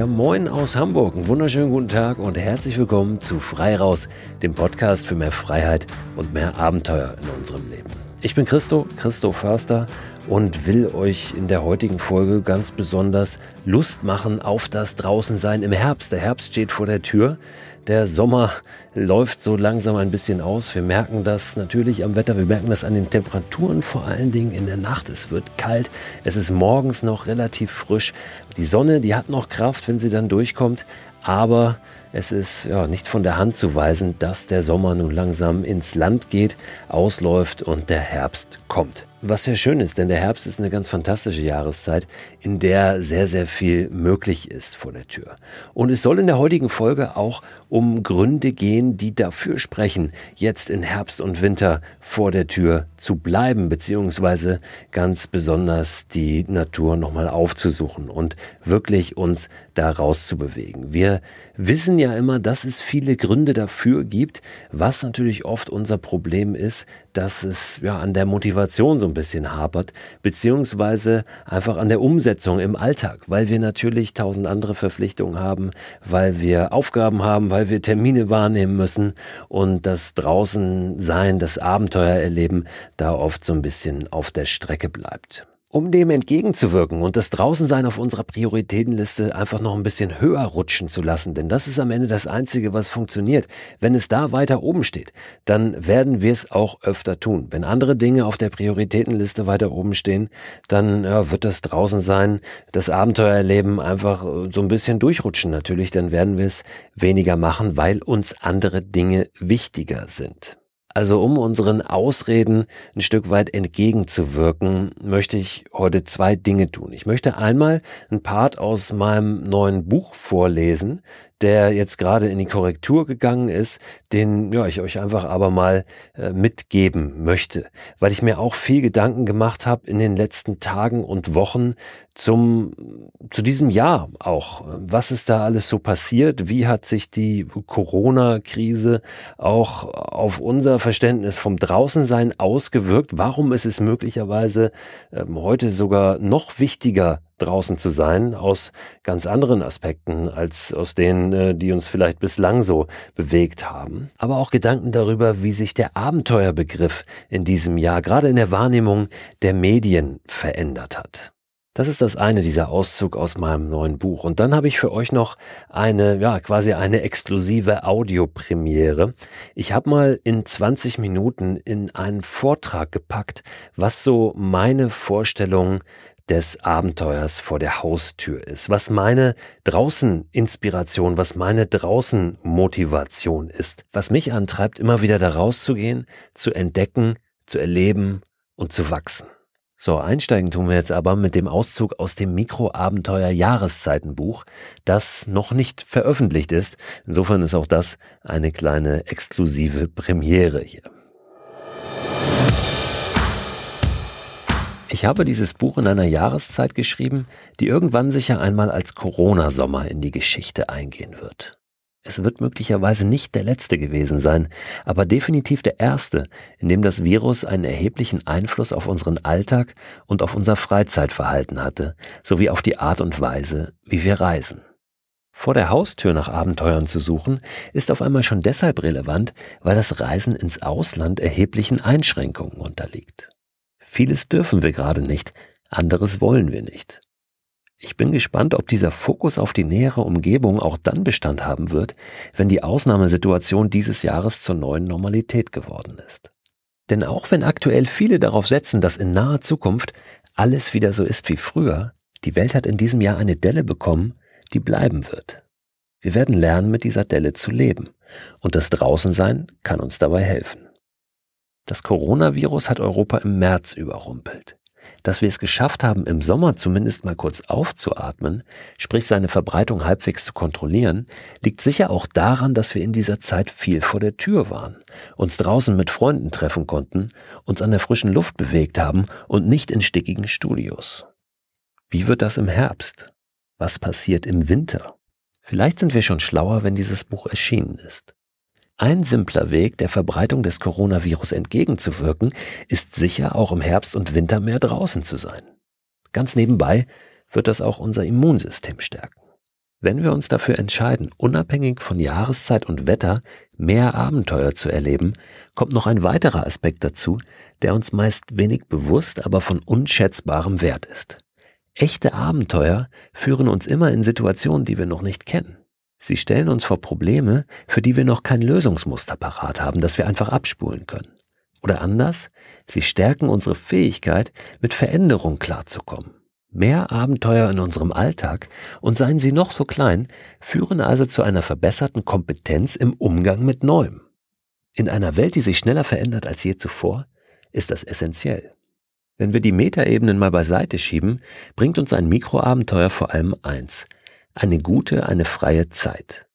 Ja, moin aus Hamburg. Einen wunderschönen guten Tag und herzlich willkommen zu Frei Raus, dem Podcast für mehr Freiheit und mehr Abenteuer in unserem Leben. Ich bin Christo, Christo Förster und will euch in der heutigen Folge ganz besonders Lust machen auf das Draußensein im Herbst. Der Herbst steht vor der Tür. Der Sommer läuft so langsam ein bisschen aus. Wir merken das natürlich am Wetter, wir merken das an den Temperaturen vor allen Dingen in der Nacht. Es wird kalt, es ist morgens noch relativ frisch. Die Sonne, die hat noch Kraft, wenn sie dann durchkommt, aber es ist ja nicht von der Hand zu weisen, dass der Sommer nun langsam ins Land geht, ausläuft und der Herbst kommt. Was sehr schön ist, denn der Herbst ist eine ganz fantastische Jahreszeit, in der sehr, sehr viel möglich ist vor der Tür. Und es soll in der heutigen Folge auch um Gründe gehen, die dafür sprechen, jetzt in Herbst und Winter vor der Tür zu bleiben, beziehungsweise ganz besonders die Natur nochmal aufzusuchen und wirklich uns da rauszubewegen. Wir wissen ja immer, dass es viele Gründe dafür gibt, was natürlich oft unser Problem ist, dass es ja an der Motivation so ein bisschen hapert, beziehungsweise einfach an der Umsetzung im Alltag, weil wir natürlich tausend andere Verpflichtungen haben, weil wir Aufgaben haben, weil wir Termine wahrnehmen müssen und das draußen sein, das Abenteuer erleben, da oft so ein bisschen auf der Strecke bleibt. Um dem entgegenzuwirken und das Draußensein auf unserer Prioritätenliste einfach noch ein bisschen höher rutschen zu lassen, denn das ist am Ende das Einzige, was funktioniert. Wenn es da weiter oben steht, dann werden wir es auch öfter tun. Wenn andere Dinge auf der Prioritätenliste weiter oben stehen, dann ja, wird das Draußensein, das Abenteuerleben einfach äh, so ein bisschen durchrutschen natürlich, dann werden wir es weniger machen, weil uns andere Dinge wichtiger sind. Also um unseren Ausreden ein Stück weit entgegenzuwirken, möchte ich heute zwei Dinge tun. Ich möchte einmal ein Part aus meinem neuen Buch vorlesen, der jetzt gerade in die Korrektur gegangen ist, den ja, ich euch einfach aber mal äh, mitgeben möchte, weil ich mir auch viel Gedanken gemacht habe in den letzten Tagen und Wochen zum zu diesem Jahr auch. Was ist da alles so passiert? Wie hat sich die Corona-Krise auch auf unser Verständnis vom Draußensein ausgewirkt? Warum ist es möglicherweise ähm, heute sogar noch wichtiger draußen zu sein, aus ganz anderen Aspekten als aus denen, äh, die uns vielleicht bislang so bewegt haben. Aber auch Gedanken darüber, wie sich der Abenteuerbegriff in diesem Jahr, gerade in der Wahrnehmung der Medien, verändert hat. Das ist das eine, dieser Auszug aus meinem neuen Buch. Und dann habe ich für euch noch eine, ja, quasi eine exklusive Audiopremiere. Ich habe mal in 20 Minuten in einen Vortrag gepackt, was so meine Vorstellung des Abenteuers vor der Haustür ist, was meine draußen Inspiration, was meine draußen Motivation ist, was mich antreibt, immer wieder da rauszugehen, zu entdecken, zu erleben und zu wachsen. So, einsteigen tun wir jetzt aber mit dem Auszug aus dem Mikroabenteuer Jahreszeitenbuch, das noch nicht veröffentlicht ist. Insofern ist auch das eine kleine exklusive Premiere hier. Ich habe dieses Buch in einer Jahreszeit geschrieben, die irgendwann sicher einmal als Corona-Sommer in die Geschichte eingehen wird. Es wird möglicherweise nicht der letzte gewesen sein, aber definitiv der erste, in dem das Virus einen erheblichen Einfluss auf unseren Alltag und auf unser Freizeitverhalten hatte, sowie auf die Art und Weise, wie wir reisen. Vor der Haustür nach Abenteuern zu suchen, ist auf einmal schon deshalb relevant, weil das Reisen ins Ausland erheblichen Einschränkungen unterliegt. Vieles dürfen wir gerade nicht, anderes wollen wir nicht. Ich bin gespannt, ob dieser Fokus auf die nähere Umgebung auch dann Bestand haben wird, wenn die Ausnahmesituation dieses Jahres zur neuen Normalität geworden ist. Denn auch wenn aktuell viele darauf setzen, dass in naher Zukunft alles wieder so ist wie früher, die Welt hat in diesem Jahr eine Delle bekommen, die bleiben wird. Wir werden lernen, mit dieser Delle zu leben. Und das Draußensein kann uns dabei helfen. Das Coronavirus hat Europa im März überrumpelt. Dass wir es geschafft haben, im Sommer zumindest mal kurz aufzuatmen, sprich seine Verbreitung halbwegs zu kontrollieren, liegt sicher auch daran, dass wir in dieser Zeit viel vor der Tür waren, uns draußen mit Freunden treffen konnten, uns an der frischen Luft bewegt haben und nicht in stickigen Studios. Wie wird das im Herbst? Was passiert im Winter? Vielleicht sind wir schon schlauer, wenn dieses Buch erschienen ist. Ein simpler Weg, der Verbreitung des Coronavirus entgegenzuwirken, ist sicher auch im Herbst und Winter mehr draußen zu sein. Ganz nebenbei wird das auch unser Immunsystem stärken. Wenn wir uns dafür entscheiden, unabhängig von Jahreszeit und Wetter mehr Abenteuer zu erleben, kommt noch ein weiterer Aspekt dazu, der uns meist wenig bewusst, aber von unschätzbarem Wert ist. Echte Abenteuer führen uns immer in Situationen, die wir noch nicht kennen. Sie stellen uns vor Probleme, für die wir noch kein Lösungsmuster parat haben, das wir einfach abspulen können. Oder anders, sie stärken unsere Fähigkeit, mit Veränderung klarzukommen. Mehr Abenteuer in unserem Alltag, und seien sie noch so klein, führen also zu einer verbesserten Kompetenz im Umgang mit Neuem. In einer Welt, die sich schneller verändert als je zuvor, ist das essentiell. Wenn wir die Metaebenen mal beiseite schieben, bringt uns ein Mikroabenteuer vor allem eins, eine gute, eine freie Zeit.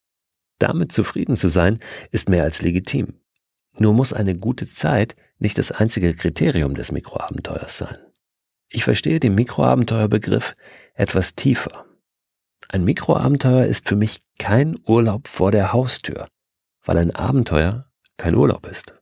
Damit zufrieden zu sein, ist mehr als legitim. Nur muss eine gute Zeit nicht das einzige Kriterium des Mikroabenteuers sein. Ich verstehe den Mikroabenteuerbegriff etwas tiefer. Ein Mikroabenteuer ist für mich kein Urlaub vor der Haustür, weil ein Abenteuer kein Urlaub ist.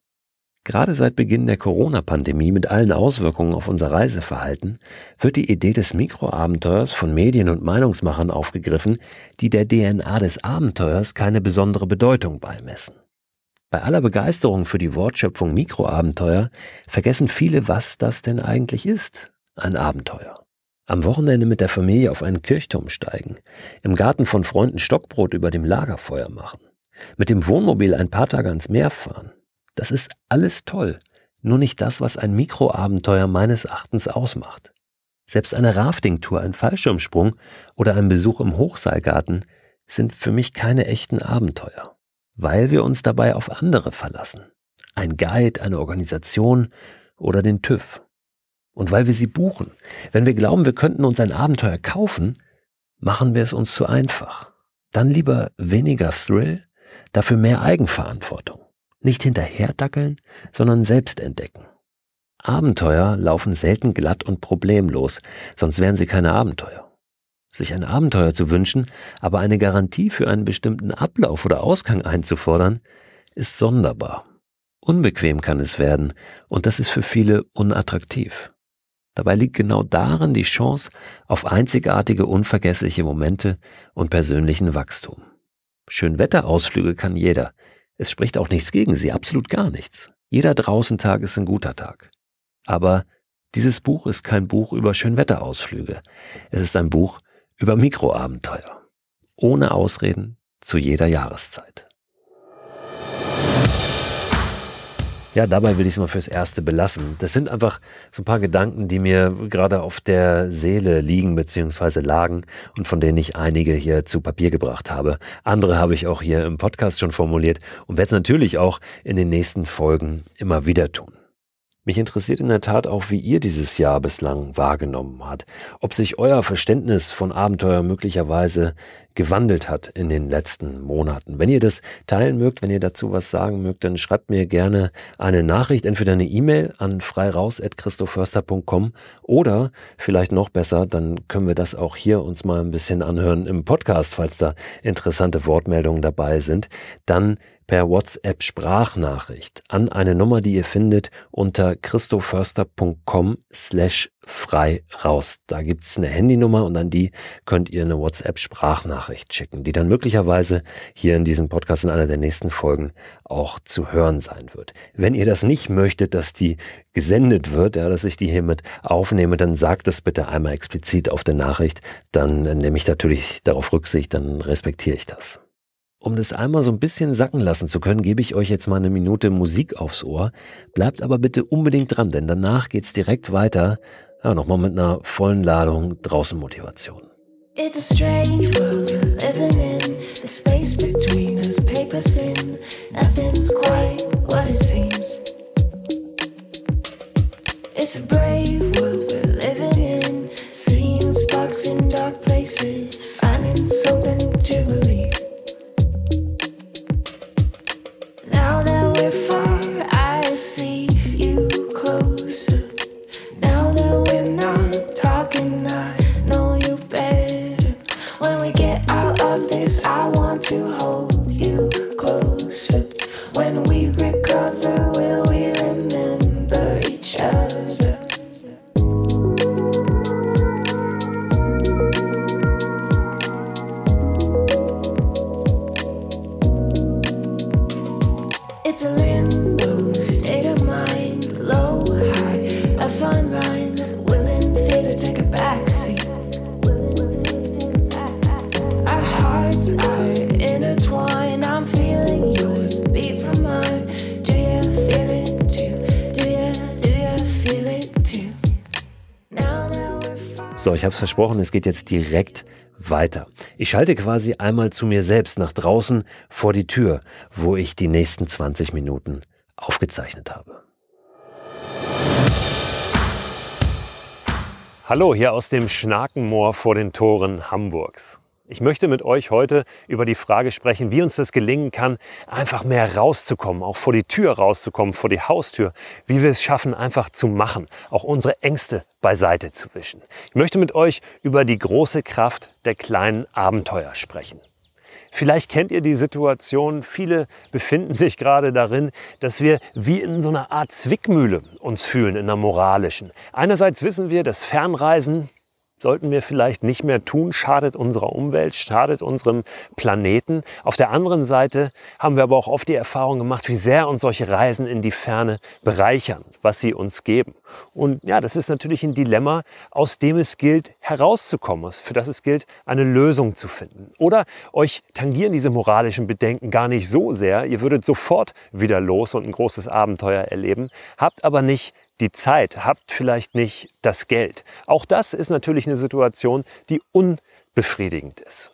Gerade seit Beginn der Corona-Pandemie mit allen Auswirkungen auf unser Reiseverhalten wird die Idee des Mikroabenteuers von Medien und Meinungsmachern aufgegriffen, die der DNA des Abenteuers keine besondere Bedeutung beimessen. Bei aller Begeisterung für die Wortschöpfung Mikroabenteuer vergessen viele, was das denn eigentlich ist, ein Abenteuer. Am Wochenende mit der Familie auf einen Kirchturm steigen, im Garten von Freunden Stockbrot über dem Lagerfeuer machen, mit dem Wohnmobil ein paar Tage ans Meer fahren, das ist alles toll, nur nicht das, was ein Mikroabenteuer meines Erachtens ausmacht. Selbst eine Raftingtour, ein Fallschirmsprung oder ein Besuch im Hochseilgarten sind für mich keine echten Abenteuer, weil wir uns dabei auf andere verlassen. Ein Guide, eine Organisation oder den TÜV. Und weil wir sie buchen. Wenn wir glauben, wir könnten uns ein Abenteuer kaufen, machen wir es uns zu einfach. Dann lieber weniger Thrill, dafür mehr Eigenverantwortung. Nicht hinterherdackeln, sondern selbst entdecken. Abenteuer laufen selten glatt und problemlos, sonst wären sie keine Abenteuer. Sich ein Abenteuer zu wünschen, aber eine Garantie für einen bestimmten Ablauf oder Ausgang einzufordern, ist sonderbar. Unbequem kann es werden, und das ist für viele unattraktiv. Dabei liegt genau darin die Chance auf einzigartige, unvergessliche Momente und persönlichen Wachstum. Schönwetterausflüge kann jeder, es spricht auch nichts gegen sie, absolut gar nichts. Jeder Draußentag ist ein guter Tag. Aber dieses Buch ist kein Buch über Schönwetterausflüge. Es ist ein Buch über Mikroabenteuer. Ohne Ausreden zu jeder Jahreszeit. Ja, dabei will ich es mal fürs Erste belassen. Das sind einfach so ein paar Gedanken, die mir gerade auf der Seele liegen bzw. lagen und von denen ich einige hier zu Papier gebracht habe. Andere habe ich auch hier im Podcast schon formuliert und werde es natürlich auch in den nächsten Folgen immer wieder tun. Mich interessiert in der Tat auch, wie ihr dieses Jahr bislang wahrgenommen habt, ob sich euer Verständnis von Abenteuer möglicherweise gewandelt hat in den letzten Monaten. Wenn ihr das teilen mögt, wenn ihr dazu was sagen mögt, dann schreibt mir gerne eine Nachricht, entweder eine E-Mail an freiraus.christoförster.com oder vielleicht noch besser, dann können wir das auch hier uns mal ein bisschen anhören im Podcast, falls da interessante Wortmeldungen dabei sind. Dann per WhatsApp Sprachnachricht an eine Nummer, die ihr findet unter christoförster.com slash frei raus. Da gibt's eine Handynummer und an die könnt ihr eine WhatsApp Sprachnachricht schicken, die dann möglicherweise hier in diesem Podcast in einer der nächsten Folgen auch zu hören sein wird. Wenn ihr das nicht möchtet, dass die gesendet wird, ja, dass ich die hiermit aufnehme, dann sagt es bitte einmal explizit auf der Nachricht, dann nehme ich natürlich darauf Rücksicht, dann respektiere ich das. Um das einmal so ein bisschen sacken lassen zu können, gebe ich euch jetzt mal eine Minute Musik aufs Ohr. Bleibt aber bitte unbedingt dran, denn danach geht's direkt weiter. Ja, nochmal mit einer vollen Ladung draußen Motivation. It's a strange world we're living in. The space between us paper thin. Nothing's quite what it seems. It's a brave world we're living in. Seeing sparks in dark places. Finding something to believe. to hold you closer. When we Es versprochen, es geht jetzt direkt weiter. Ich schalte quasi einmal zu mir selbst nach draußen vor die Tür, wo ich die nächsten 20 Minuten aufgezeichnet habe. Hallo hier aus dem Schnakenmoor vor den Toren Hamburgs. Ich möchte mit euch heute über die Frage sprechen, wie uns das gelingen kann, einfach mehr rauszukommen, auch vor die Tür rauszukommen, vor die Haustür, wie wir es schaffen, einfach zu machen, auch unsere Ängste beiseite zu wischen. Ich möchte mit euch über die große Kraft der kleinen Abenteuer sprechen. Vielleicht kennt ihr die Situation, viele befinden sich gerade darin, dass wir wie in so einer Art Zwickmühle uns fühlen, in einer moralischen. Einerseits wissen wir, dass Fernreisen sollten wir vielleicht nicht mehr tun, schadet unserer Umwelt, schadet unserem Planeten. Auf der anderen Seite haben wir aber auch oft die Erfahrung gemacht, wie sehr uns solche Reisen in die Ferne bereichern, was sie uns geben. Und ja, das ist natürlich ein Dilemma, aus dem es gilt, herauszukommen, für das es gilt, eine Lösung zu finden. Oder euch tangieren diese moralischen Bedenken gar nicht so sehr, ihr würdet sofort wieder los und ein großes Abenteuer erleben, habt aber nicht die Zeit, habt vielleicht nicht das Geld. Auch das ist natürlich eine Situation, die unbefriedigend ist.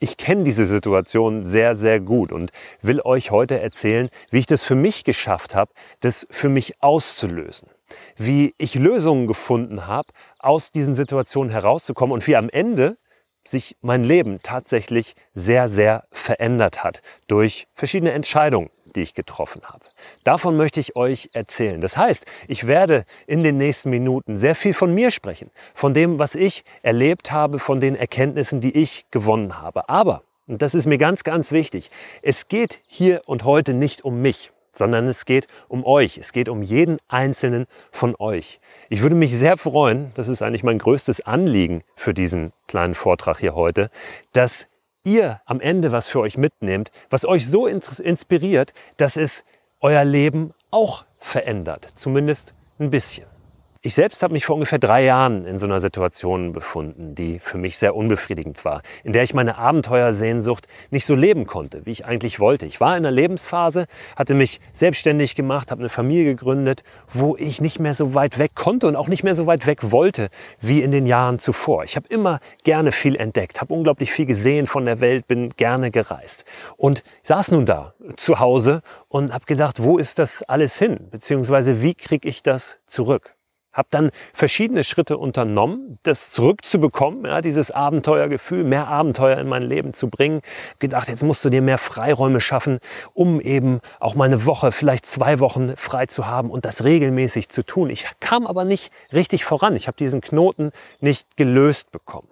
Ich kenne diese Situation sehr, sehr gut und will euch heute erzählen, wie ich das für mich geschafft habe, das für mich auszulösen. Wie ich Lösungen gefunden habe, aus diesen Situationen herauszukommen und wie am Ende sich mein Leben tatsächlich sehr, sehr verändert hat durch verschiedene Entscheidungen, die ich getroffen habe. Davon möchte ich euch erzählen. Das heißt, ich werde in den nächsten Minuten sehr viel von mir sprechen, von dem, was ich erlebt habe, von den Erkenntnissen, die ich gewonnen habe. Aber, und das ist mir ganz, ganz wichtig, es geht hier und heute nicht um mich sondern es geht um euch. Es geht um jeden einzelnen von euch. Ich würde mich sehr freuen, das ist eigentlich mein größtes Anliegen für diesen kleinen Vortrag hier heute, dass ihr am Ende was für euch mitnehmt, was euch so inspiriert, dass es euer Leben auch verändert. Zumindest ein bisschen. Ich selbst habe mich vor ungefähr drei Jahren in so einer Situation befunden, die für mich sehr unbefriedigend war, in der ich meine Abenteuersehnsucht nicht so leben konnte, wie ich eigentlich wollte. Ich war in einer Lebensphase, hatte mich selbstständig gemacht, habe eine Familie gegründet, wo ich nicht mehr so weit weg konnte und auch nicht mehr so weit weg wollte wie in den Jahren zuvor. Ich habe immer gerne viel entdeckt, habe unglaublich viel gesehen von der Welt, bin gerne gereist und saß nun da zu Hause und habe gedacht, wo ist das alles hin, beziehungsweise wie kriege ich das zurück? Habe dann verschiedene Schritte unternommen, das zurückzubekommen, ja, dieses Abenteuergefühl, mehr Abenteuer in mein Leben zu bringen. Gedacht, jetzt musst du dir mehr Freiräume schaffen, um eben auch mal eine Woche, vielleicht zwei Wochen frei zu haben und das regelmäßig zu tun. Ich kam aber nicht richtig voran. Ich habe diesen Knoten nicht gelöst bekommen.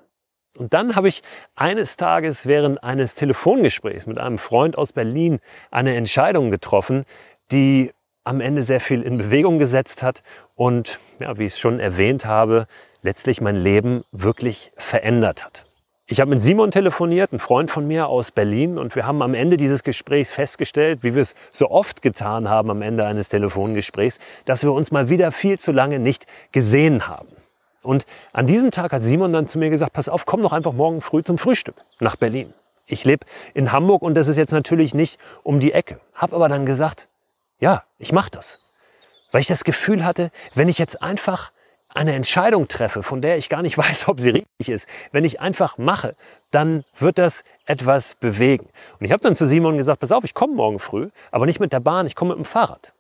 Und dann habe ich eines Tages während eines Telefongesprächs mit einem Freund aus Berlin eine Entscheidung getroffen, die am Ende sehr viel in Bewegung gesetzt hat und, ja, wie ich es schon erwähnt habe, letztlich mein Leben wirklich verändert hat. Ich habe mit Simon telefoniert, ein Freund von mir aus Berlin, und wir haben am Ende dieses Gesprächs festgestellt, wie wir es so oft getan haben am Ende eines Telefongesprächs, dass wir uns mal wieder viel zu lange nicht gesehen haben. Und an diesem Tag hat Simon dann zu mir gesagt, pass auf, komm doch einfach morgen früh zum Frühstück nach Berlin. Ich lebe in Hamburg und das ist jetzt natürlich nicht um die Ecke. Hab aber dann gesagt, ja, ich mache das. Weil ich das Gefühl hatte, wenn ich jetzt einfach eine Entscheidung treffe, von der ich gar nicht weiß, ob sie richtig ist, wenn ich einfach mache, dann wird das etwas bewegen. Und ich habe dann zu Simon gesagt, pass auf, ich komme morgen früh, aber nicht mit der Bahn, ich komme mit dem Fahrrad.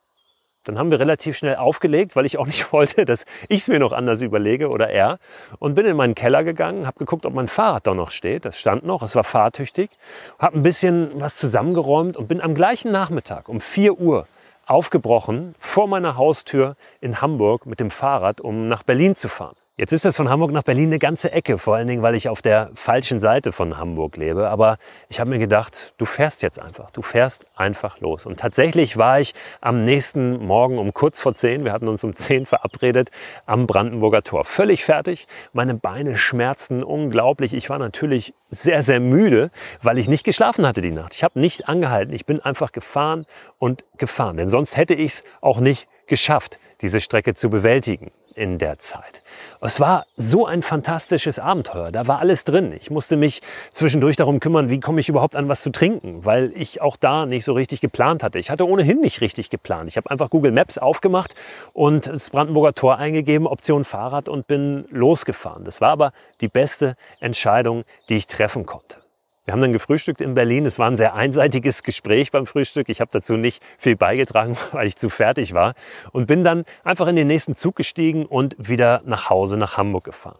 Dann haben wir relativ schnell aufgelegt, weil ich auch nicht wollte, dass ich es mir noch anders überlege oder er. Und bin in meinen Keller gegangen, habe geguckt, ob mein Fahrrad da noch steht. Das stand noch, es war fahrtüchtig. Habe ein bisschen was zusammengeräumt und bin am gleichen Nachmittag um 4 Uhr aufgebrochen vor meiner Haustür in Hamburg mit dem Fahrrad, um nach Berlin zu fahren. Jetzt ist das von Hamburg nach Berlin eine ganze Ecke, vor allen Dingen, weil ich auf der falschen Seite von Hamburg lebe. Aber ich habe mir gedacht, du fährst jetzt einfach, du fährst einfach los. Und tatsächlich war ich am nächsten Morgen um kurz vor zehn, wir hatten uns um zehn verabredet, am Brandenburger Tor. Völlig fertig, meine Beine schmerzten unglaublich. Ich war natürlich sehr, sehr müde, weil ich nicht geschlafen hatte die Nacht. Ich habe nicht angehalten, ich bin einfach gefahren und gefahren. Denn sonst hätte ich es auch nicht geschafft, diese Strecke zu bewältigen. In der Zeit. Es war so ein fantastisches Abenteuer. Da war alles drin. Ich musste mich zwischendurch darum kümmern, wie komme ich überhaupt an was zu trinken, weil ich auch da nicht so richtig geplant hatte. Ich hatte ohnehin nicht richtig geplant. Ich habe einfach Google Maps aufgemacht und das Brandenburger Tor eingegeben, Option Fahrrad und bin losgefahren. Das war aber die beste Entscheidung, die ich treffen konnte. Wir haben dann gefrühstückt in Berlin. Es war ein sehr einseitiges Gespräch beim Frühstück. Ich habe dazu nicht viel beigetragen, weil ich zu fertig war. Und bin dann einfach in den nächsten Zug gestiegen und wieder nach Hause nach Hamburg gefahren.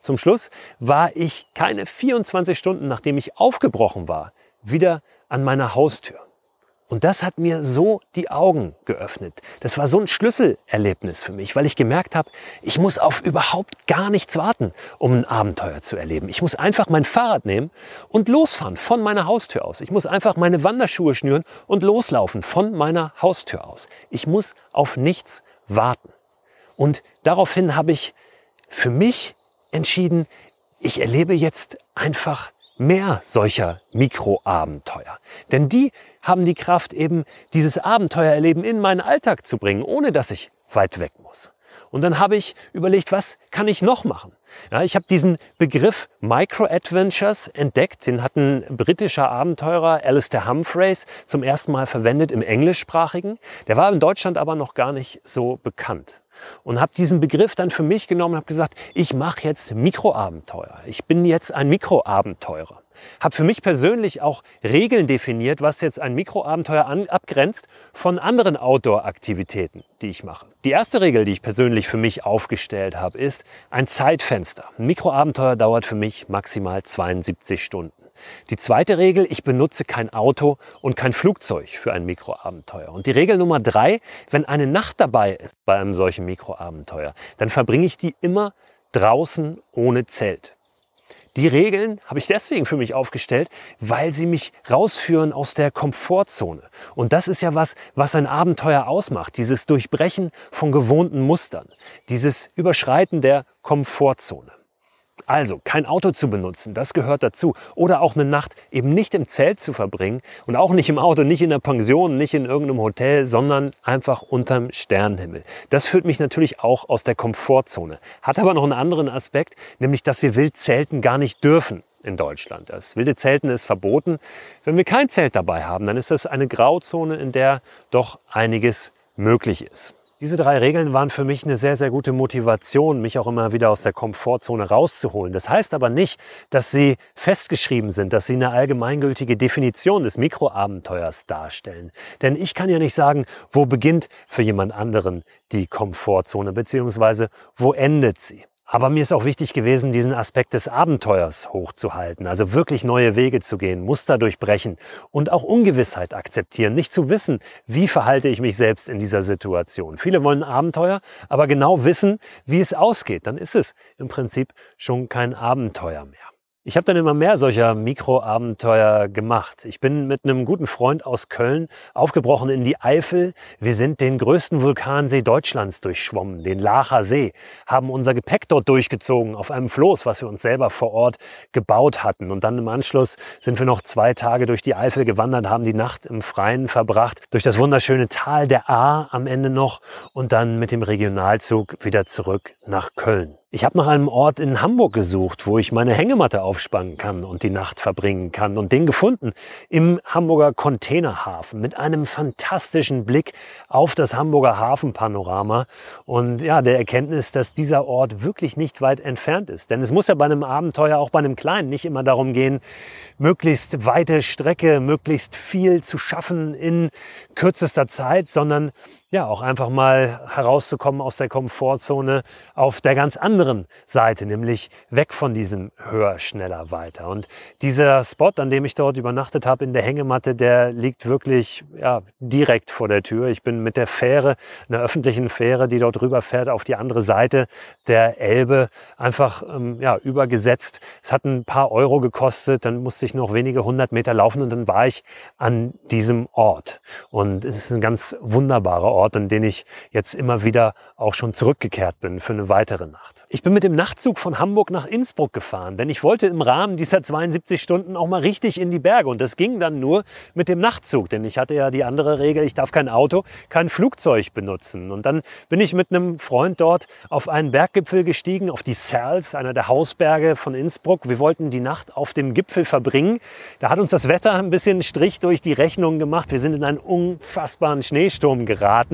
Zum Schluss war ich keine 24 Stunden, nachdem ich aufgebrochen war, wieder an meiner Haustür. Und das hat mir so die Augen geöffnet. Das war so ein Schlüsselerlebnis für mich, weil ich gemerkt habe, ich muss auf überhaupt gar nichts warten, um ein Abenteuer zu erleben. Ich muss einfach mein Fahrrad nehmen und losfahren von meiner Haustür aus. Ich muss einfach meine Wanderschuhe schnüren und loslaufen von meiner Haustür aus. Ich muss auf nichts warten. Und daraufhin habe ich für mich entschieden, ich erlebe jetzt einfach mehr solcher Mikroabenteuer. Denn die haben die Kraft, eben dieses Abenteuererleben in meinen Alltag zu bringen, ohne dass ich weit weg muss. Und dann habe ich überlegt, was kann ich noch machen? Ja, ich habe diesen Begriff Micro-Adventures entdeckt. Den hat ein britischer Abenteurer, Alistair Humphreys, zum ersten Mal verwendet im Englischsprachigen. Der war in Deutschland aber noch gar nicht so bekannt und habe diesen Begriff dann für mich genommen und habe gesagt, ich mache jetzt Mikroabenteuer. Ich bin jetzt ein Mikroabenteurer. Habe für mich persönlich auch Regeln definiert, was jetzt ein Mikroabenteuer an, abgrenzt von anderen Outdoor-Aktivitäten, die ich mache. Die erste Regel, die ich persönlich für mich aufgestellt habe, ist ein Zeitfenster. Ein Mikroabenteuer dauert für mich maximal 72 Stunden. Die zweite Regel, ich benutze kein Auto und kein Flugzeug für ein Mikroabenteuer. Und die Regel Nummer drei, wenn eine Nacht dabei ist bei einem solchen Mikroabenteuer, dann verbringe ich die immer draußen ohne Zelt. Die Regeln habe ich deswegen für mich aufgestellt, weil sie mich rausführen aus der Komfortzone. Und das ist ja was, was ein Abenteuer ausmacht. Dieses Durchbrechen von gewohnten Mustern. Dieses Überschreiten der Komfortzone. Also kein Auto zu benutzen, das gehört dazu. Oder auch eine Nacht eben nicht im Zelt zu verbringen und auch nicht im Auto, nicht in der Pension, nicht in irgendeinem Hotel, sondern einfach unterm Sternenhimmel. Das führt mich natürlich auch aus der Komfortzone. Hat aber noch einen anderen Aspekt, nämlich dass wir wild zelten gar nicht dürfen in Deutschland. Das wilde Zelten ist verboten. Wenn wir kein Zelt dabei haben, dann ist das eine Grauzone, in der doch einiges möglich ist. Diese drei Regeln waren für mich eine sehr, sehr gute Motivation, mich auch immer wieder aus der Komfortzone rauszuholen. Das heißt aber nicht, dass sie festgeschrieben sind, dass sie eine allgemeingültige Definition des Mikroabenteuers darstellen. Denn ich kann ja nicht sagen, wo beginnt für jemand anderen die Komfortzone, beziehungsweise wo endet sie. Aber mir ist auch wichtig gewesen, diesen Aspekt des Abenteuers hochzuhalten, also wirklich neue Wege zu gehen, Muster durchbrechen und auch Ungewissheit akzeptieren, nicht zu wissen, wie verhalte ich mich selbst in dieser Situation. Viele wollen Abenteuer, aber genau wissen, wie es ausgeht. Dann ist es im Prinzip schon kein Abenteuer mehr. Ich habe dann immer mehr solcher Mikroabenteuer gemacht. Ich bin mit einem guten Freund aus Köln aufgebrochen in die Eifel. Wir sind den größten Vulkansee Deutschlands durchschwommen, den Lacher See, haben unser Gepäck dort durchgezogen auf einem Floß, was wir uns selber vor Ort gebaut hatten. Und dann im Anschluss sind wir noch zwei Tage durch die Eifel gewandert, haben die Nacht im Freien verbracht, durch das wunderschöne Tal der Ahr am Ende noch und dann mit dem Regionalzug wieder zurück nach Köln. Ich habe nach einem Ort in Hamburg gesucht, wo ich meine Hängematte aufspannen kann und die Nacht verbringen kann und den gefunden im Hamburger Containerhafen mit einem fantastischen Blick auf das Hamburger Hafenpanorama und ja, der Erkenntnis, dass dieser Ort wirklich nicht weit entfernt ist. Denn es muss ja bei einem Abenteuer, auch bei einem kleinen, nicht immer darum gehen, möglichst weite Strecke, möglichst viel zu schaffen in kürzester Zeit, sondern ja, auch einfach mal herauszukommen aus der Komfortzone auf der ganz anderen Seite, nämlich weg von diesem höher, schneller, weiter. Und dieser Spot, an dem ich dort übernachtet habe in der Hängematte, der liegt wirklich ja, direkt vor der Tür. Ich bin mit der Fähre, einer öffentlichen Fähre, die dort rüberfährt, auf die andere Seite der Elbe einfach ähm, ja, übergesetzt. Es hat ein paar Euro gekostet, dann musste ich noch wenige hundert Meter laufen und dann war ich an diesem Ort. Und es ist ein ganz wunderbarer Ort Ort, an den ich jetzt immer wieder auch schon zurückgekehrt bin für eine weitere Nacht. Ich bin mit dem Nachtzug von Hamburg nach Innsbruck gefahren, denn ich wollte im Rahmen dieser 72 Stunden auch mal richtig in die Berge. Und das ging dann nur mit dem Nachtzug, denn ich hatte ja die andere Regel, ich darf kein Auto, kein Flugzeug benutzen. Und dann bin ich mit einem Freund dort auf einen Berggipfel gestiegen, auf die Serls, einer der Hausberge von Innsbruck. Wir wollten die Nacht auf dem Gipfel verbringen. Da hat uns das Wetter ein bisschen Strich durch die Rechnung gemacht. Wir sind in einen unfassbaren Schneesturm geraten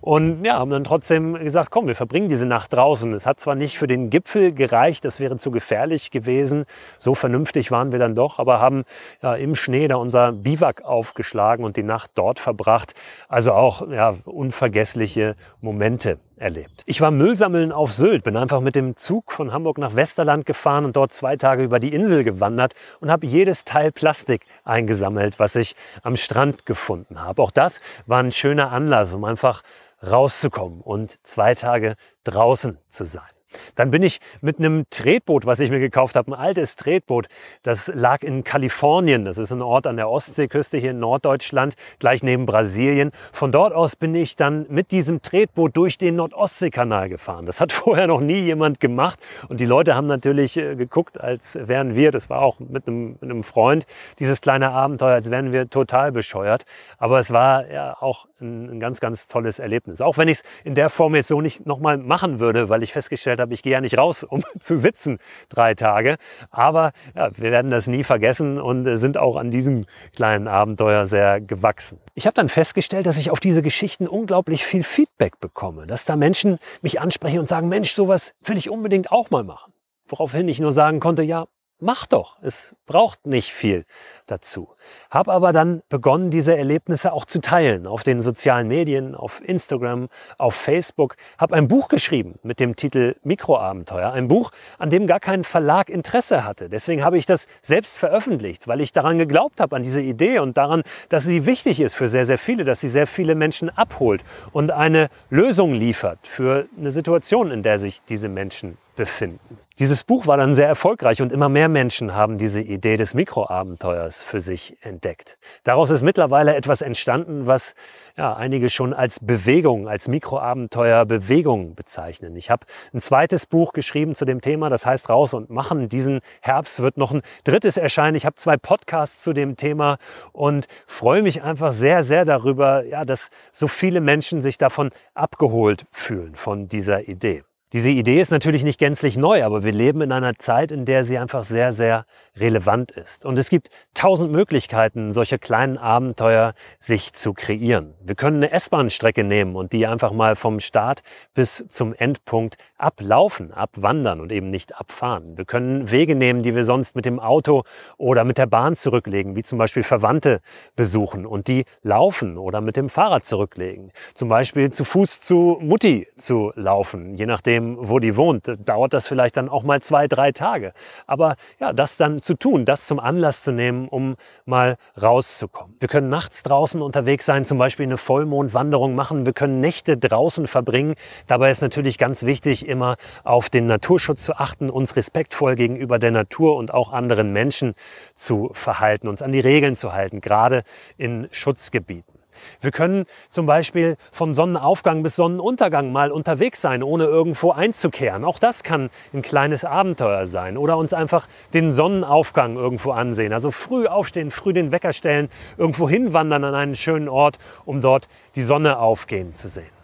und ja, haben dann trotzdem gesagt, komm, wir verbringen diese Nacht draußen. Es hat zwar nicht für den Gipfel gereicht, das wäre zu gefährlich gewesen. So vernünftig waren wir dann doch, aber haben ja, im Schnee da unser Biwak aufgeschlagen und die Nacht dort verbracht. Also auch ja, unvergessliche Momente erlebt. Ich war Müllsammeln auf Sylt, bin einfach mit dem Zug von Hamburg nach Westerland gefahren und dort zwei Tage über die Insel gewandert und habe jedes Teil Plastik eingesammelt, was ich am Strand gefunden habe. Auch das war ein schöner Anlass, um einfach rauszukommen und zwei Tage draußen zu sein. Dann bin ich mit einem Tretboot, was ich mir gekauft habe, ein altes Tretboot, das lag in Kalifornien. Das ist ein Ort an der Ostseeküste hier in Norddeutschland, gleich neben Brasilien. Von dort aus bin ich dann mit diesem Tretboot durch den Nordostseekanal gefahren. Das hat vorher noch nie jemand gemacht und die Leute haben natürlich äh, geguckt, als wären wir, das war auch mit einem, mit einem Freund, dieses kleine Abenteuer, als wären wir total bescheuert. Aber es war ja auch ein, ein ganz, ganz tolles Erlebnis. Auch wenn ich es in der Form jetzt so nicht nochmal machen würde, weil ich festgestellt habe, ich gehe ja nicht raus, um zu sitzen drei Tage. Aber ja, wir werden das nie vergessen und sind auch an diesem kleinen Abenteuer sehr gewachsen. Ich habe dann festgestellt, dass ich auf diese Geschichten unglaublich viel Feedback bekomme, dass da Menschen mich ansprechen und sagen, Mensch, sowas will ich unbedingt auch mal machen. Woraufhin ich nur sagen konnte, ja, mach doch. Es braucht nicht viel dazu. Hab aber dann begonnen, diese Erlebnisse auch zu teilen auf den sozialen Medien, auf Instagram, auf Facebook. Hab ein Buch geschrieben mit dem Titel Mikroabenteuer. Ein Buch, an dem gar kein Verlag Interesse hatte. Deswegen habe ich das selbst veröffentlicht, weil ich daran geglaubt habe, an diese Idee und daran, dass sie wichtig ist für sehr, sehr viele, dass sie sehr viele Menschen abholt und eine Lösung liefert für eine Situation, in der sich diese Menschen befinden. Dieses Buch war dann sehr erfolgreich und immer mehr Menschen haben diese Idee des Mikroabenteuers für sich entdeckt. Daraus ist mittlerweile etwas entstanden, was ja, einige schon als Bewegung, als Mikroabenteuer Bewegung bezeichnen. Ich habe ein zweites Buch geschrieben zu dem Thema, das heißt Raus und Machen. Diesen Herbst wird noch ein drittes erscheinen. Ich habe zwei Podcasts zu dem Thema und freue mich einfach sehr, sehr darüber, ja, dass so viele Menschen sich davon abgeholt fühlen, von dieser Idee. Diese Idee ist natürlich nicht gänzlich neu, aber wir leben in einer Zeit, in der sie einfach sehr, sehr relevant ist. Und es gibt tausend Möglichkeiten, solche kleinen Abenteuer sich zu kreieren. Wir können eine S-Bahn-Strecke nehmen und die einfach mal vom Start bis zum Endpunkt ablaufen, abwandern und eben nicht abfahren. Wir können Wege nehmen, die wir sonst mit dem Auto oder mit der Bahn zurücklegen, wie zum Beispiel Verwandte besuchen und die laufen oder mit dem Fahrrad zurücklegen. Zum Beispiel zu Fuß zu Mutti zu laufen, je nachdem, wo die wohnt, dauert das vielleicht dann auch mal zwei, drei Tage. Aber ja, das dann zu tun, das zum Anlass zu nehmen, um mal rauszukommen. Wir können nachts draußen unterwegs sein, zum Beispiel eine Vollmondwanderung machen. Wir können Nächte draußen verbringen. Dabei ist natürlich ganz wichtig, immer auf den Naturschutz zu achten, uns respektvoll gegenüber der Natur und auch anderen Menschen zu verhalten, uns an die Regeln zu halten, gerade in Schutzgebieten. Wir können zum Beispiel von Sonnenaufgang bis Sonnenuntergang mal unterwegs sein, ohne irgendwo einzukehren. Auch das kann ein kleines Abenteuer sein. Oder uns einfach den Sonnenaufgang irgendwo ansehen. Also früh aufstehen, früh den Wecker stellen, irgendwo hinwandern an einen schönen Ort, um dort die Sonne aufgehen zu sehen.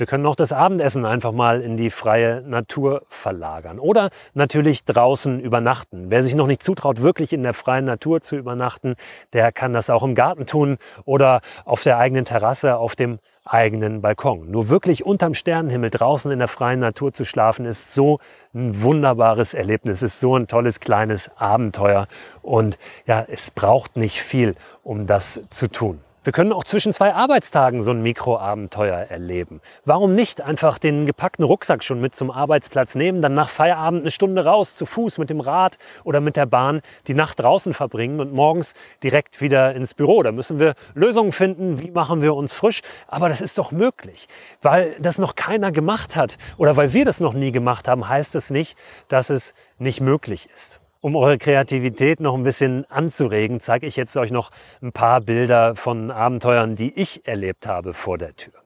Wir können auch das Abendessen einfach mal in die freie Natur verlagern. Oder natürlich draußen übernachten. Wer sich noch nicht zutraut, wirklich in der freien Natur zu übernachten, der kann das auch im Garten tun oder auf der eigenen Terrasse, auf dem eigenen Balkon. Nur wirklich unterm Sternenhimmel draußen in der freien Natur zu schlafen, ist so ein wunderbares Erlebnis, ist so ein tolles kleines Abenteuer. Und ja, es braucht nicht viel, um das zu tun. Wir können auch zwischen zwei Arbeitstagen so ein Mikroabenteuer erleben. Warum nicht einfach den gepackten Rucksack schon mit zum Arbeitsplatz nehmen, dann nach Feierabend eine Stunde raus, zu Fuß, mit dem Rad oder mit der Bahn, die Nacht draußen verbringen und morgens direkt wieder ins Büro. Da müssen wir Lösungen finden, wie machen wir uns frisch. Aber das ist doch möglich. Weil das noch keiner gemacht hat oder weil wir das noch nie gemacht haben, heißt es nicht, dass es nicht möglich ist. Um eure Kreativität noch ein bisschen anzuregen, zeige ich jetzt euch noch ein paar Bilder von Abenteuern, die ich erlebt habe vor der Tür.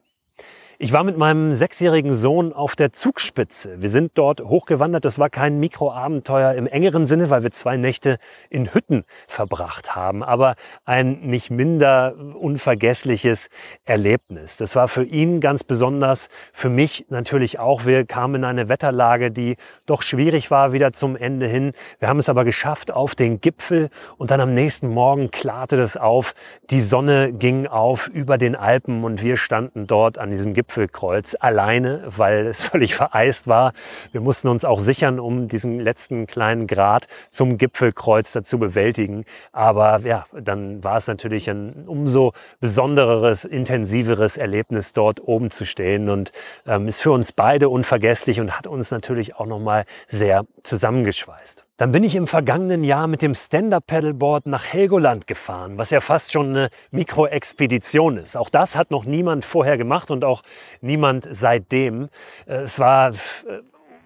Ich war mit meinem sechsjährigen Sohn auf der Zugspitze. Wir sind dort hochgewandert. Das war kein Mikroabenteuer im engeren Sinne, weil wir zwei Nächte in Hütten verbracht haben, aber ein nicht minder unvergessliches Erlebnis. Das war für ihn ganz besonders, für mich natürlich auch. Wir kamen in eine Wetterlage, die doch schwierig war wieder zum Ende hin. Wir haben es aber geschafft auf den Gipfel und dann am nächsten Morgen klarte das auf. Die Sonne ging auf über den Alpen und wir standen dort an diesem Gipfel Gipfelkreuz alleine, weil es völlig vereist war. Wir mussten uns auch sichern, um diesen letzten kleinen Grad zum Gipfelkreuz dazu bewältigen. Aber ja, dann war es natürlich ein umso besondereres, intensiveres Erlebnis, dort oben zu stehen und ähm, ist für uns beide unvergesslich und hat uns natürlich auch nochmal sehr zusammengeschweißt. Dann bin ich im vergangenen Jahr mit dem Stand-Up-Paddleboard nach Helgoland gefahren, was ja fast schon eine Mikroexpedition ist. Auch das hat noch niemand vorher gemacht und auch niemand seitdem. Äh, es war äh,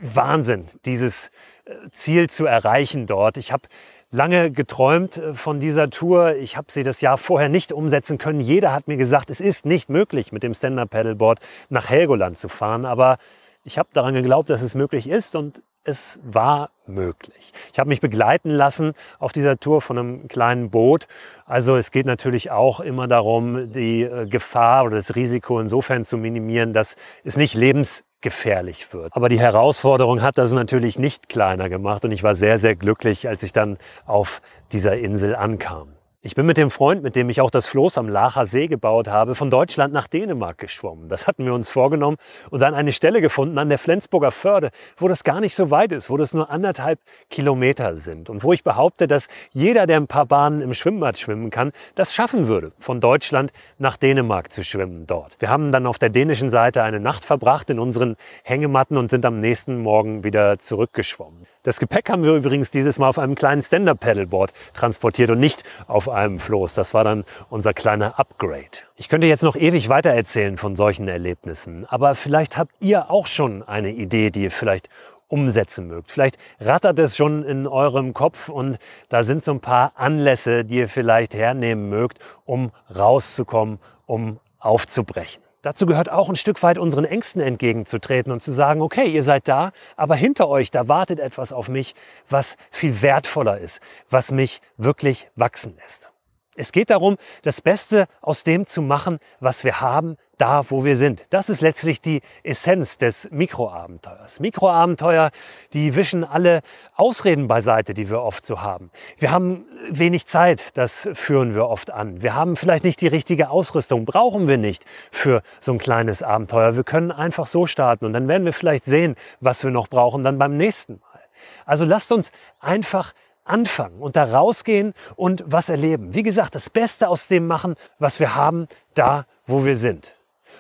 Wahnsinn, dieses äh, Ziel zu erreichen dort. Ich habe lange geträumt von dieser Tour. Ich habe sie das Jahr vorher nicht umsetzen können. Jeder hat mir gesagt, es ist nicht möglich, mit dem Stand-Up-Paddleboard nach Helgoland zu fahren. Aber ich habe daran geglaubt, dass es möglich ist und es war möglich. Ich habe mich begleiten lassen auf dieser Tour von einem kleinen Boot. Also es geht natürlich auch immer darum, die äh, Gefahr oder das Risiko insofern zu minimieren, dass es nicht lebensgefährlich wird. Aber die Herausforderung hat das natürlich nicht kleiner gemacht und ich war sehr, sehr glücklich, als ich dann auf dieser Insel ankam. Ich bin mit dem Freund, mit dem ich auch das Floß am Lacher See gebaut habe, von Deutschland nach Dänemark geschwommen. Das hatten wir uns vorgenommen und dann eine Stelle gefunden an der Flensburger Förde, wo das gar nicht so weit ist, wo das nur anderthalb Kilometer sind und wo ich behaupte, dass jeder, der ein paar Bahnen im Schwimmbad schwimmen kann, das schaffen würde, von Deutschland nach Dänemark zu schwimmen dort. Wir haben dann auf der dänischen Seite eine Nacht verbracht in unseren Hängematten und sind am nächsten Morgen wieder zurückgeschwommen. Das Gepäck haben wir übrigens dieses Mal auf einem kleinen Stand-Up-Paddleboard transportiert und nicht auf einem Floß. Das war dann unser kleiner Upgrade. Ich könnte jetzt noch ewig weiter erzählen von solchen Erlebnissen, aber vielleicht habt ihr auch schon eine Idee, die ihr vielleicht umsetzen mögt. Vielleicht rattert es schon in eurem Kopf und da sind so ein paar Anlässe, die ihr vielleicht hernehmen mögt, um rauszukommen, um aufzubrechen. Dazu gehört auch ein Stück weit unseren Ängsten entgegenzutreten und zu sagen, okay, ihr seid da, aber hinter euch, da wartet etwas auf mich, was viel wertvoller ist, was mich wirklich wachsen lässt. Es geht darum, das Beste aus dem zu machen, was wir haben, da wo wir sind. Das ist letztlich die Essenz des Mikroabenteuers. Mikroabenteuer, die wischen alle Ausreden beiseite, die wir oft so haben. Wir haben wenig Zeit, das führen wir oft an. Wir haben vielleicht nicht die richtige Ausrüstung, brauchen wir nicht für so ein kleines Abenteuer. Wir können einfach so starten und dann werden wir vielleicht sehen, was wir noch brauchen, dann beim nächsten Mal. Also lasst uns einfach anfangen und da rausgehen und was erleben. Wie gesagt, das Beste aus dem machen, was wir haben, da, wo wir sind.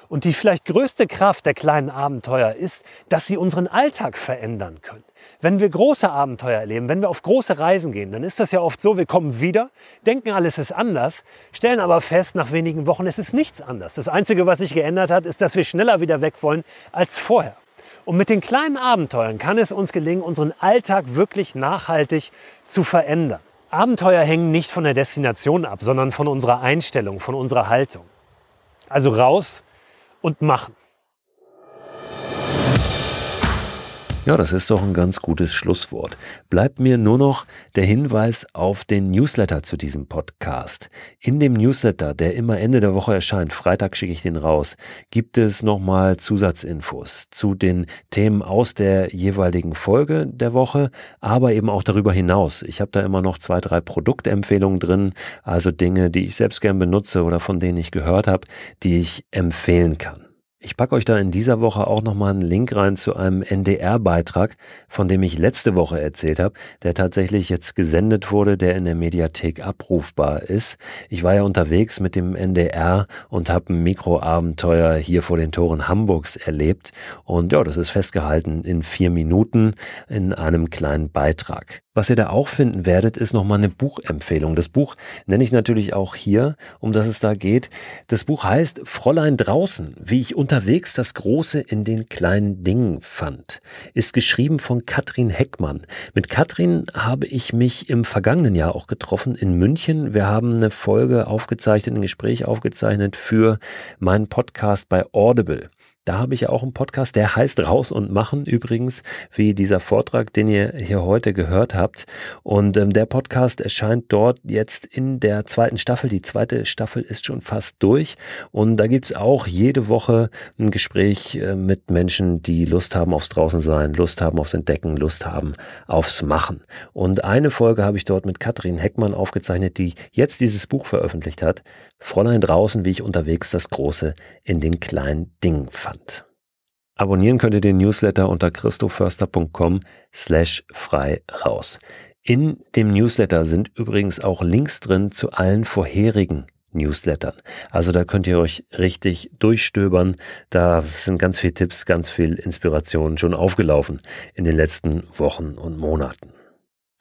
Und die vielleicht größte Kraft der kleinen Abenteuer ist, dass sie unseren Alltag verändern können. Wenn wir große Abenteuer erleben, wenn wir auf große Reisen gehen, dann ist das ja oft so, wir kommen wieder, denken, alles ist anders, stellen aber fest, nach wenigen Wochen, es ist nichts anders. Das Einzige, was sich geändert hat, ist, dass wir schneller wieder weg wollen als vorher. Und mit den kleinen Abenteuern kann es uns gelingen, unseren Alltag wirklich nachhaltig zu verändern. Abenteuer hängen nicht von der Destination ab, sondern von unserer Einstellung, von unserer Haltung. Also raus und machen. Ja, das ist doch ein ganz gutes Schlusswort. Bleibt mir nur noch der Hinweis auf den Newsletter zu diesem Podcast. In dem Newsletter, der immer Ende der Woche erscheint, Freitag schicke ich den raus, gibt es nochmal Zusatzinfos zu den Themen aus der jeweiligen Folge der Woche, aber eben auch darüber hinaus. Ich habe da immer noch zwei, drei Produktempfehlungen drin, also Dinge, die ich selbst gern benutze oder von denen ich gehört habe, die ich empfehlen kann. Ich packe euch da in dieser Woche auch nochmal einen Link rein zu einem NDR-Beitrag, von dem ich letzte Woche erzählt habe, der tatsächlich jetzt gesendet wurde, der in der Mediathek abrufbar ist. Ich war ja unterwegs mit dem NDR und habe ein Mikroabenteuer hier vor den Toren Hamburgs erlebt. Und ja, das ist festgehalten in vier Minuten in einem kleinen Beitrag. Was ihr da auch finden werdet, ist nochmal eine Buchempfehlung. Das Buch nenne ich natürlich auch hier, um das es da geht. Das Buch heißt Fräulein draußen, wie ich unterwegs das Große in den kleinen Dingen fand. Ist geschrieben von Katrin Heckmann. Mit Katrin habe ich mich im vergangenen Jahr auch getroffen in München. Wir haben eine Folge aufgezeichnet, ein Gespräch aufgezeichnet für meinen Podcast bei Audible. Da habe ich auch einen Podcast, der heißt Raus und Machen übrigens, wie dieser Vortrag, den ihr hier heute gehört habt. Und ähm, der Podcast erscheint dort jetzt in der zweiten Staffel. Die zweite Staffel ist schon fast durch. Und da gibt's auch jede Woche ein Gespräch äh, mit Menschen, die Lust haben aufs Draußensein, Lust haben aufs Entdecken, Lust haben aufs Machen. Und eine Folge habe ich dort mit Katrin Heckmann aufgezeichnet, die jetzt dieses Buch veröffentlicht hat. Fräulein draußen, wie ich unterwegs das Große in den kleinen Dingen fand. Abonnieren könnt ihr den Newsletter unter christoförster.com slash frei raus. In dem Newsletter sind übrigens auch Links drin zu allen vorherigen Newslettern. Also da könnt ihr euch richtig durchstöbern. Da sind ganz viele Tipps, ganz viel Inspiration schon aufgelaufen in den letzten Wochen und Monaten.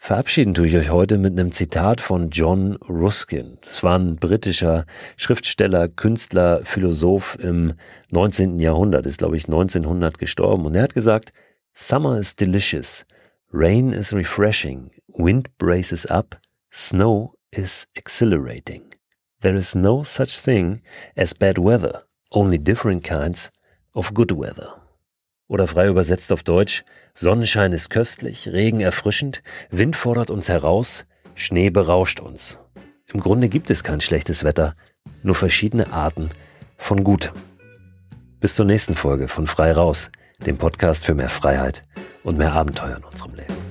Verabschieden tue ich euch heute mit einem Zitat von John Ruskin. Das war ein britischer Schriftsteller, Künstler, Philosoph im 19. Jahrhundert, ist glaube ich 1900 gestorben und er hat gesagt, Summer is delicious, rain is refreshing, wind braces up, snow is exhilarating. There is no such thing as bad weather, only different kinds of good weather. Oder frei übersetzt auf Deutsch, Sonnenschein ist köstlich, Regen erfrischend, Wind fordert uns heraus, Schnee berauscht uns. Im Grunde gibt es kein schlechtes Wetter, nur verschiedene Arten von Gutem. Bis zur nächsten Folge von Frei Raus, dem Podcast für mehr Freiheit und mehr Abenteuer in unserem Leben.